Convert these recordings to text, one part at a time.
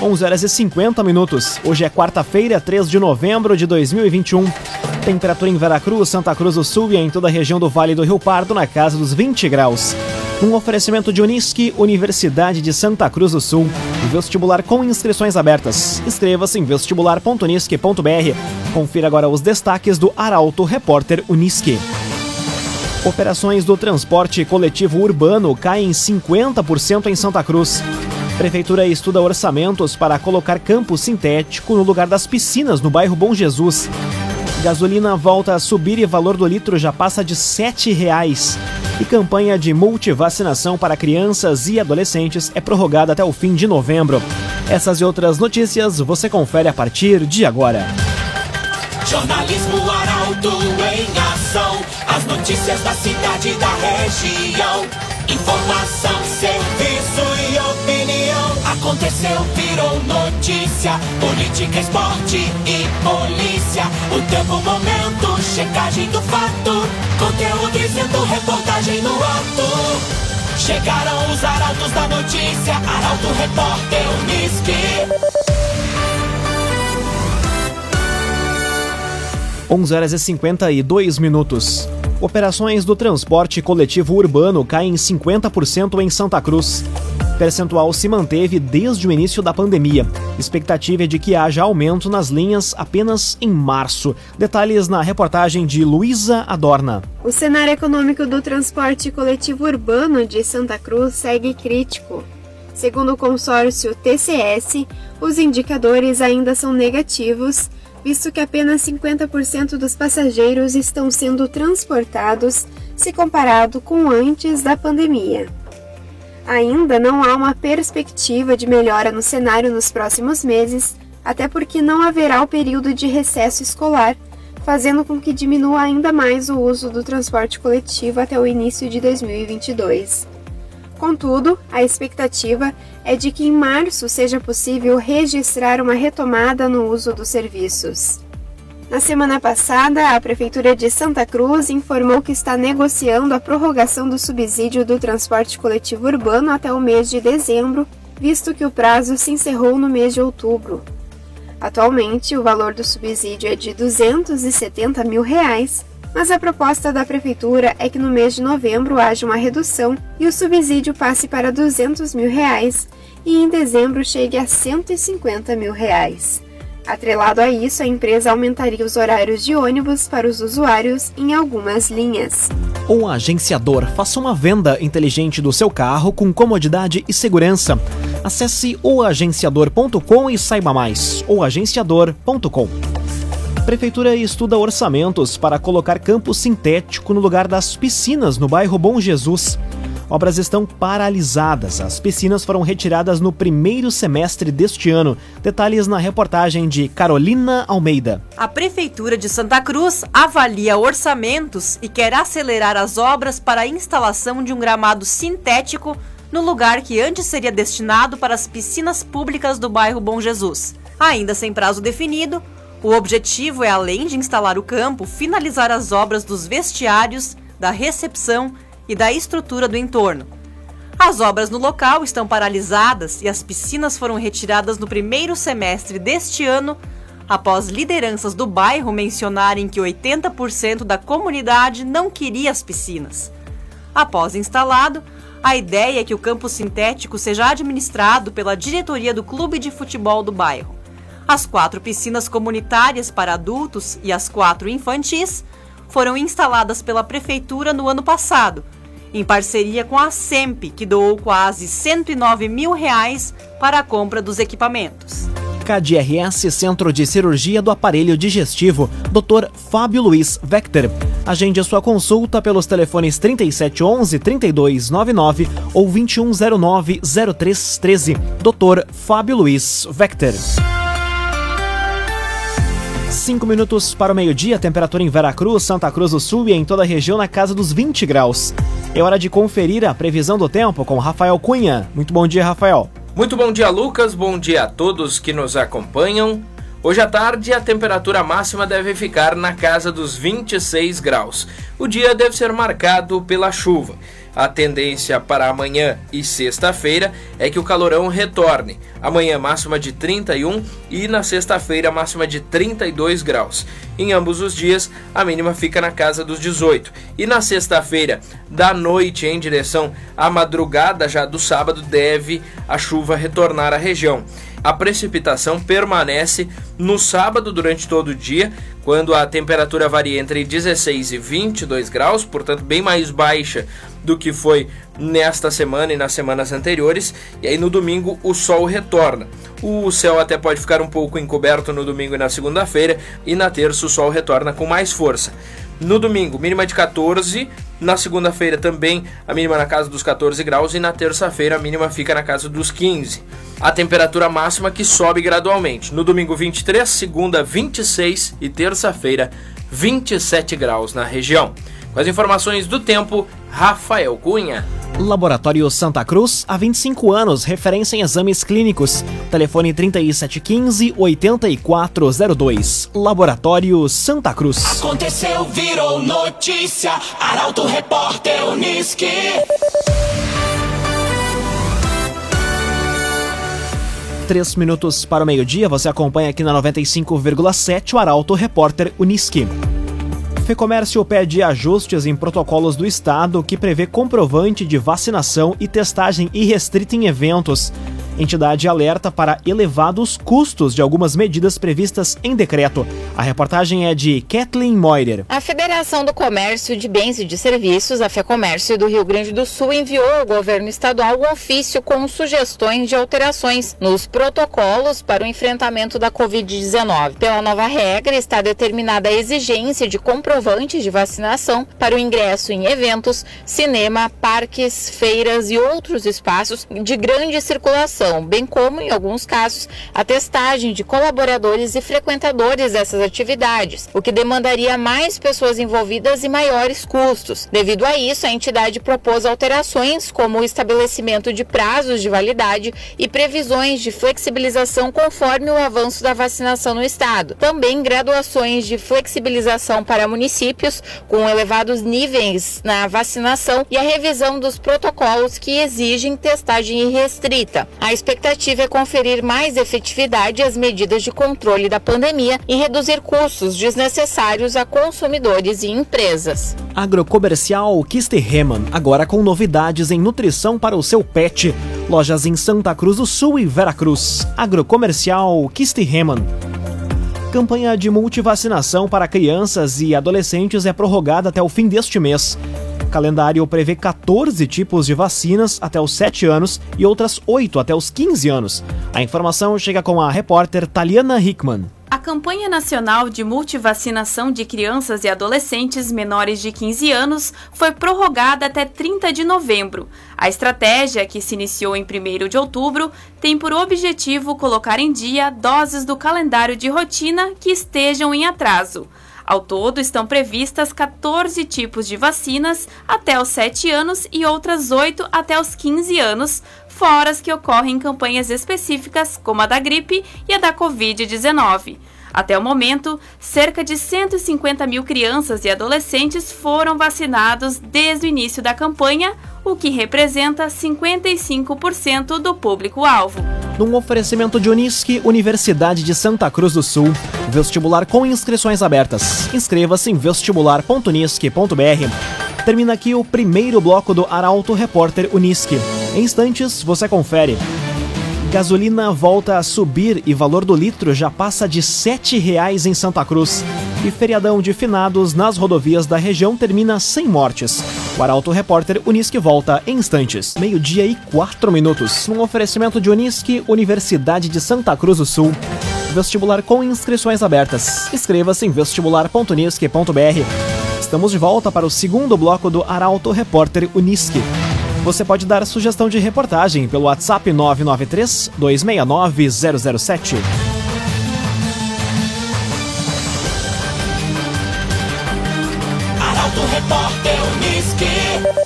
11 horas e 50 minutos. Hoje é quarta-feira, 3 de novembro de 2021. Temperatura em Veracruz, Santa Cruz do Sul e em toda a região do Vale do Rio Pardo na casa dos 20 graus. Um oferecimento de Unisque, Universidade de Santa Cruz do Sul. Vestibular com inscrições abertas. Inscreva-se em vestibular.unisque.br. Confira agora os destaques do Arauto Repórter Unisque. Operações do transporte coletivo urbano caem 50% em Santa Cruz. Prefeitura estuda orçamentos para colocar campo sintético no lugar das piscinas no bairro Bom Jesus. Gasolina volta a subir e valor do litro já passa de R$ 7,00. E campanha de multivacinação para crianças e adolescentes é prorrogada até o fim de novembro. Essas e outras notícias você confere a partir de agora. Jornalismo Arauto em ação. As notícias da cidade e da região. Informação. Aconteceu, virou notícia. Política, esporte e polícia. O tempo, momento, checagem do fato. Conteúdo dizendo, reportagem no ato. Chegaram os arautos da notícia. Arauto, repórter, Unisque. 11 horas e 52 minutos. Operações do transporte coletivo urbano caem 50% em Santa Cruz. Percentual se manteve desde o início da pandemia. Expectativa é de que haja aumento nas linhas apenas em março. Detalhes na reportagem de Luísa Adorna. O cenário econômico do transporte coletivo urbano de Santa Cruz segue crítico. Segundo o consórcio TCS, os indicadores ainda são negativos visto que apenas 50% dos passageiros estão sendo transportados se comparado com antes da pandemia. Ainda não há uma perspectiva de melhora no cenário nos próximos meses, até porque não haverá o período de recesso escolar, fazendo com que diminua ainda mais o uso do transporte coletivo até o início de 2022. Contudo, a expectativa é de que em março seja possível registrar uma retomada no uso dos serviços. Na semana passada, a Prefeitura de Santa Cruz informou que está negociando a prorrogação do subsídio do transporte coletivo urbano até o mês de dezembro, visto que o prazo se encerrou no mês de outubro. Atualmente, o valor do subsídio é de 270 mil reais, mas a proposta da Prefeitura é que no mês de novembro haja uma redução e o subsídio passe para 200 mil reais e em dezembro chegue a 150 mil reais. Atrelado a isso, a empresa aumentaria os horários de ônibus para os usuários em algumas linhas. Um agenciador faça uma venda inteligente do seu carro com comodidade e segurança. Acesse oagenciador.com e saiba mais. oagenciador.com Prefeitura estuda orçamentos para colocar campo sintético no lugar das piscinas no bairro Bom Jesus. Obras estão paralisadas. As piscinas foram retiradas no primeiro semestre deste ano. Detalhes na reportagem de Carolina Almeida. A Prefeitura de Santa Cruz avalia orçamentos e quer acelerar as obras para a instalação de um gramado sintético no lugar que antes seria destinado para as piscinas públicas do bairro Bom Jesus. Ainda sem prazo definido, o objetivo é, além de instalar o campo, finalizar as obras dos vestiários, da recepção e da estrutura do entorno. As obras no local estão paralisadas e as piscinas foram retiradas no primeiro semestre deste ano, após lideranças do bairro mencionarem que 80% da comunidade não queria as piscinas. Após instalado, a ideia é que o campo sintético seja administrado pela diretoria do clube de futebol do bairro. As quatro piscinas comunitárias para adultos e as quatro infantis foram instaladas pela Prefeitura no ano passado, em parceria com a SEMP, que doou quase 109 mil reais para a compra dos equipamentos. KDRS Centro de Cirurgia do Aparelho Digestivo, Dr. Fábio Luiz Vector. Agende a sua consulta pelos telefones 3711 3299 ou 2109 0313. Dr. Fábio Luiz Vector. 5 minutos para o meio-dia, temperatura em Veracruz, Santa Cruz do Sul e em toda a região na casa dos 20 graus. É hora de conferir a previsão do tempo com Rafael Cunha. Muito bom dia, Rafael. Muito bom dia, Lucas. Bom dia a todos que nos acompanham. Hoje à tarde, a temperatura máxima deve ficar na casa dos 26 graus. O dia deve ser marcado pela chuva. A tendência para amanhã e sexta-feira é que o calorão retorne. Amanhã máxima de 31 e na sexta-feira máxima de 32 graus. Em ambos os dias a mínima fica na casa dos 18. E na sexta-feira, da noite em direção à madrugada já do sábado, deve a chuva retornar à região. A precipitação permanece no sábado durante todo o dia, quando a temperatura varia entre 16 e 22 graus, portanto bem mais baixa do que foi nesta semana e nas semanas anteriores. E aí no domingo o sol retorna. O céu até pode ficar um pouco encoberto no domingo e na segunda-feira, e na terça o sol retorna com mais força. No domingo, mínima de 14. Na segunda-feira também a mínima na casa dos 14 graus. E na terça-feira a mínima fica na casa dos 15. A temperatura máxima que sobe gradualmente. No domingo 23, segunda 26 e terça-feira 27 graus na região. Com as informações do tempo, Rafael Cunha. Laboratório Santa Cruz, há 25 anos, referência em exames clínicos. Telefone 3715-8402. Laboratório Santa Cruz. Aconteceu, virou notícia. Arauto Repórter Uniski. Três minutos para o meio-dia, você acompanha aqui na 95,7 o Arauto Repórter Uniski. Fecomércio pede ajustes em protocolos do Estado que prevê comprovante de vacinação e testagem irrestrita em eventos. Entidade alerta para elevados custos de algumas medidas previstas em decreto. A reportagem é de Kathleen Moider. A Federação do Comércio de Bens e de Serviços, a FEComércio do Rio Grande do Sul, enviou ao governo estadual um ofício com sugestões de alterações nos protocolos para o enfrentamento da Covid-19. Pela nova regra, está determinada a exigência de comprovantes de vacinação para o ingresso em eventos, cinema, parques, feiras e outros espaços de grande circulação bem como, em alguns casos, a testagem de colaboradores e frequentadores dessas atividades, o que demandaria mais pessoas envolvidas e maiores custos. Devido a isso, a entidade propôs alterações, como o estabelecimento de prazos de validade e previsões de flexibilização conforme o avanço da vacinação no estado. Também graduações de flexibilização para municípios com elevados níveis na vacinação e a revisão dos protocolos que exigem testagem restrita. A expectativa é conferir mais efetividade às medidas de controle da pandemia e reduzir custos desnecessários a consumidores e empresas. Agrocomercial Kisterreman, agora com novidades em nutrição para o seu pet. Lojas em Santa Cruz do Sul e Veracruz. Agrocomercial Kisterreman. Campanha de multivacinação para crianças e adolescentes é prorrogada até o fim deste mês. Calendário prevê 14 tipos de vacinas até os 7 anos e outras 8 até os 15 anos. A informação chega com a repórter Taliana Hickman. A campanha nacional de multivacinação de crianças e adolescentes menores de 15 anos foi prorrogada até 30 de novembro. A estratégia, que se iniciou em 1 de outubro, tem por objetivo colocar em dia doses do calendário de rotina que estejam em atraso. Ao todo, estão previstas 14 tipos de vacinas até os 7 anos e outras 8 até os 15 anos, fora as que ocorrem em campanhas específicas, como a da gripe e a da Covid-19. Até o momento, cerca de 150 mil crianças e adolescentes foram vacinados desde o início da campanha, o que representa 55% do público-alvo. Num oferecimento de Unisque, Universidade de Santa Cruz do Sul, vestibular com inscrições abertas. Inscreva-se em vestibular.unisque.br. Termina aqui o primeiro bloco do Arauto Repórter Unisque. Em instantes, você confere. Gasolina volta a subir e valor do litro já passa de R$ 7,00 em Santa Cruz. E feriadão de finados nas rodovias da região termina sem mortes. O Arauto Repórter Unisque volta em instantes. Meio-dia e quatro minutos. Um oferecimento de Unisque, Universidade de Santa Cruz do Sul. Vestibular com inscrições abertas. Inscreva-se em vestibular.unisque.br. Estamos de volta para o segundo bloco do Arauto Repórter Unisque. Você pode dar sugestão de reportagem pelo WhatsApp 993 269 007. Arauto Repórter Uniski.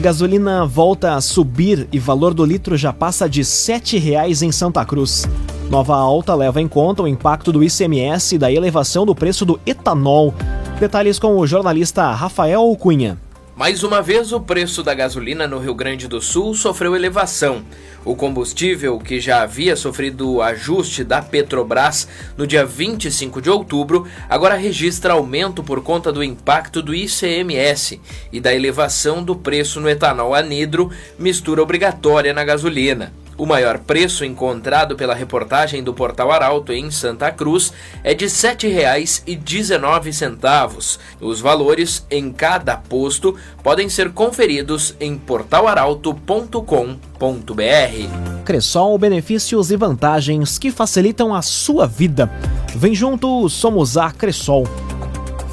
Gasolina volta a subir e valor do litro já passa de R$ 7,00 em Santa Cruz. Nova alta leva em conta o impacto do ICMS e da elevação do preço do etanol. Detalhes com o jornalista Rafael Cunha. Mais uma vez, o preço da gasolina no Rio Grande do Sul sofreu elevação. O combustível, que já havia sofrido ajuste da Petrobras no dia 25 de outubro, agora registra aumento por conta do impacto do ICMS e da elevação do preço no etanol anidro, mistura obrigatória na gasolina. O maior preço encontrado pela reportagem do Portal Arauto em Santa Cruz é de R$ 7,19. Os valores em cada posto podem ser conferidos em portalarauto.com.br. Cressol, benefícios e vantagens que facilitam a sua vida. Vem junto, somos a Cressol.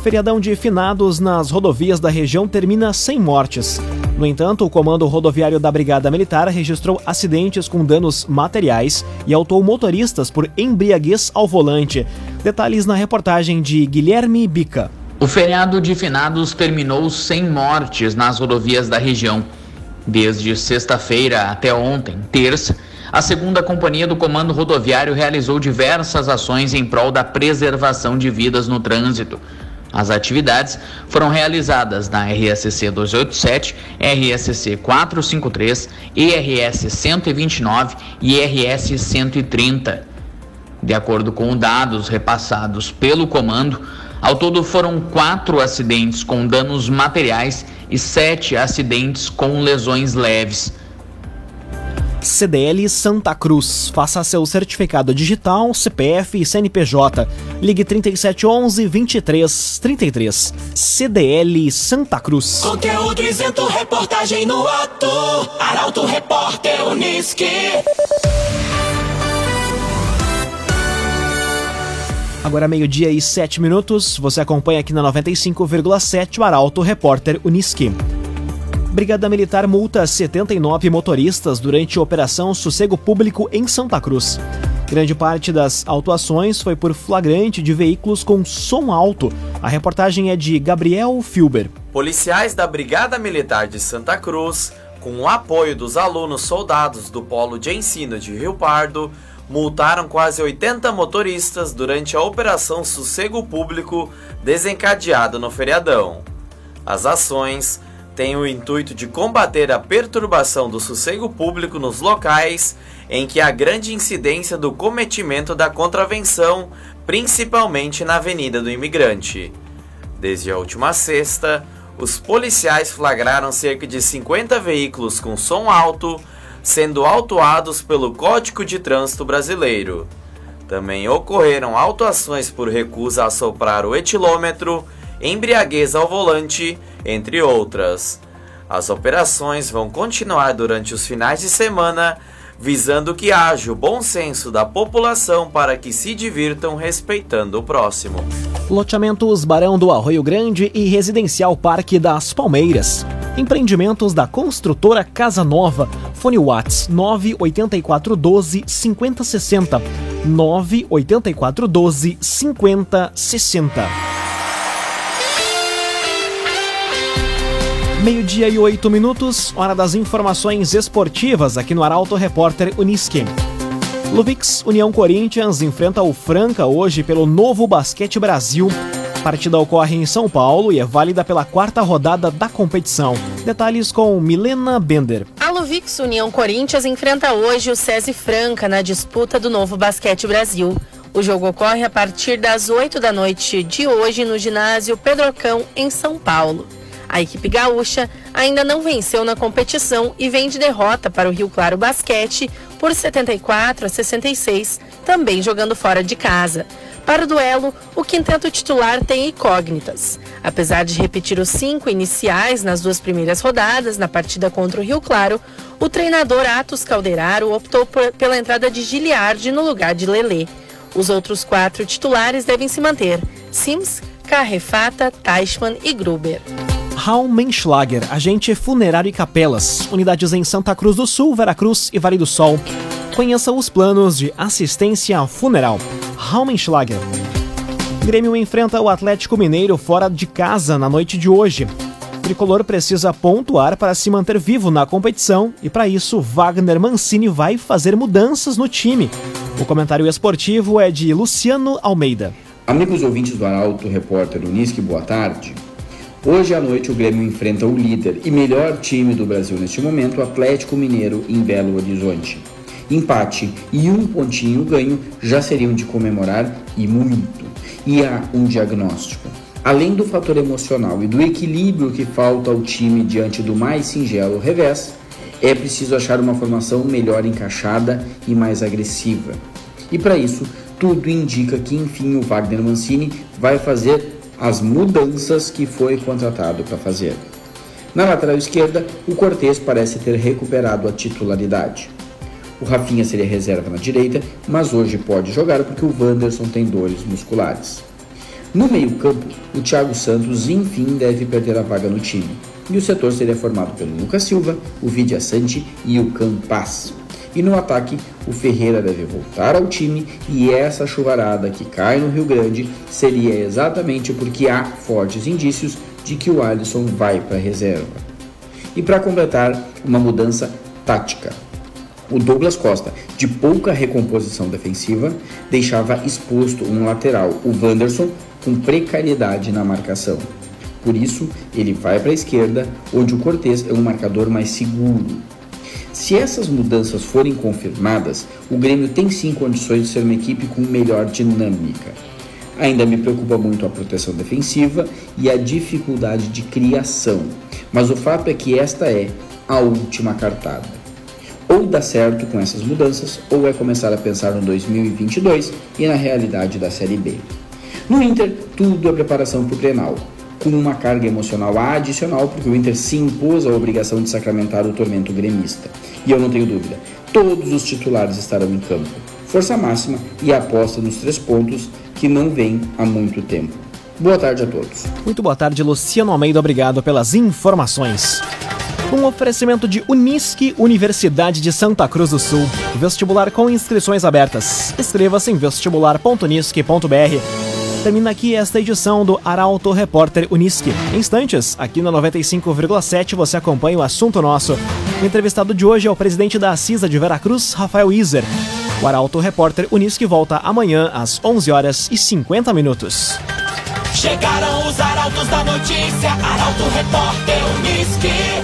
Feriadão de finados nas rodovias da região termina sem mortes. No entanto, o Comando Rodoviário da Brigada Militar registrou acidentes com danos materiais e autou motoristas por embriaguez ao volante. Detalhes na reportagem de Guilherme Bica. O feriado de finados terminou sem mortes nas rodovias da região. Desde sexta-feira até ontem, terça, a segunda companhia do Comando Rodoviário realizou diversas ações em prol da preservação de vidas no trânsito. As atividades foram realizadas na RSC 287, RSC 453, IRS 129 e IRS 130. De acordo com dados repassados pelo comando, ao todo foram quatro acidentes com danos materiais e sete acidentes com lesões leves. CDL Santa Cruz. Faça seu certificado digital, CPF e CNPJ. Ligue 3711 2333. CDL Santa Cruz. Conteúdo isento, reportagem no ato. Arauto Repórter Uniski. Agora meio-dia e sete minutos. Você acompanha aqui na 95,7 o Arauto Repórter Uniski. Brigada Militar multa 79 motoristas durante a Operação Sossego Público em Santa Cruz. Grande parte das autuações foi por flagrante de veículos com som alto. A reportagem é de Gabriel Filber. Policiais da Brigada Militar de Santa Cruz, com o apoio dos alunos soldados do Polo de Ensino de Rio Pardo, multaram quase 80 motoristas durante a Operação Sossego Público desencadeada no feriadão. As ações tem o intuito de combater a perturbação do sossego público nos locais em que há grande incidência do cometimento da contravenção, principalmente na Avenida do Imigrante. Desde a última sexta, os policiais flagraram cerca de 50 veículos com som alto sendo autuados pelo Código de Trânsito Brasileiro. Também ocorreram autuações por recusa a soprar o etilômetro, embriaguez ao volante entre outras. As operações vão continuar durante os finais de semana, visando que haja o bom senso da população para que se divirtam respeitando o próximo. Loteamentos Barão do Arroio Grande e Residencial Parque das Palmeiras. Empreendimentos da construtora Casa Nova. Fone Whats 98412 5060. 98412 5060. Meio-dia e oito minutos, hora das informações esportivas aqui no Arauto Repórter Uniski. Luvix União Corinthians enfrenta o Franca hoje pelo Novo Basquete Brasil. A partida ocorre em São Paulo e é válida pela quarta rodada da competição. Detalhes com Milena Bender. A Luvix União Corinthians enfrenta hoje o SESI Franca na disputa do Novo Basquete Brasil. O jogo ocorre a partir das 8 da noite de hoje no ginásio Pedrocão, em São Paulo. A equipe gaúcha ainda não venceu na competição e vem de derrota para o Rio Claro Basquete por 74 a 66, também jogando fora de casa. Para o duelo, o quinteto titular tem incógnitas. Apesar de repetir os cinco iniciais nas duas primeiras rodadas na partida contra o Rio Claro, o treinador Atos Calderaro optou por, pela entrada de Giliardi no lugar de Lelê. Os outros quatro titulares devem se manter: Sims, Carrefata, Teichmann e Gruber. Raumenschlager, agente funerário e capelas, unidades em Santa Cruz do Sul, Veracruz e Vale do Sol. Conheça os planos de assistência funeral. Raumenschlager. Grêmio enfrenta o Atlético Mineiro fora de casa na noite de hoje. Tricolor precisa pontuar para se manter vivo na competição e, para isso, Wagner Mancini vai fazer mudanças no time. O comentário esportivo é de Luciano Almeida. Amigos ouvintes do Arauto Repórter Unisque, boa tarde. Hoje à noite o Grêmio enfrenta o líder e melhor time do Brasil neste momento, o Atlético Mineiro, em Belo Horizonte. Empate e um pontinho ganho já seriam de comemorar e muito. E há um diagnóstico. Além do fator emocional e do equilíbrio que falta ao time diante do mais singelo revés, é preciso achar uma formação melhor encaixada e mais agressiva. E para isso, tudo indica que enfim o Wagner Mancini vai fazer as mudanças que foi contratado para fazer. Na lateral esquerda, o Cortez parece ter recuperado a titularidade. O Rafinha seria reserva na direita, mas hoje pode jogar porque o Wanderson tem dores musculares. No meio-campo, o Thiago Santos enfim deve perder a vaga no time. E o setor seria formado pelo Lucas Silva, o Vidia Sante e o Campas. E no ataque, o Ferreira deve voltar ao time e essa chuvarada que cai no Rio Grande seria exatamente porque há fortes indícios de que o Alisson vai para a reserva. E para completar, uma mudança tática. O Douglas Costa, de pouca recomposição defensiva, deixava exposto um lateral, o Wanderson, com precariedade na marcação. Por isso, ele vai para a esquerda, onde o Cortez é um marcador mais seguro. Se essas mudanças forem confirmadas, o Grêmio tem sim condições de ser uma equipe com melhor dinâmica. Ainda me preocupa muito a proteção defensiva e a dificuldade de criação, mas o fato é que esta é a última cartada. Ou dá certo com essas mudanças, ou é começar a pensar no 2022 e na realidade da Série B. No Inter, tudo é preparação para o Grenal, com uma carga emocional adicional, porque o Inter se impôs a obrigação de sacramentar o tormento gremista. E eu não tenho dúvida, todos os titulares estarão em campo. Força máxima e aposta nos três pontos que não vem há muito tempo. Boa tarde a todos. Muito boa tarde, Luciano Almeida. Obrigado pelas informações. Um oferecimento de Unisque, Universidade de Santa Cruz do Sul. Vestibular com inscrições abertas. Inscreva-se em vestibular.unisque.br. Termina aqui esta edição do Arauto Repórter Unisque. Em instantes, aqui na 95,7 você acompanha o assunto nosso. O entrevistado de hoje é o presidente da CISA de Veracruz, Rafael Iser. O Arauto Repórter Unisque volta amanhã às 11 horas e 50 minutos. Chegaram os arautos da notícia, Arauto Repórter Unisque.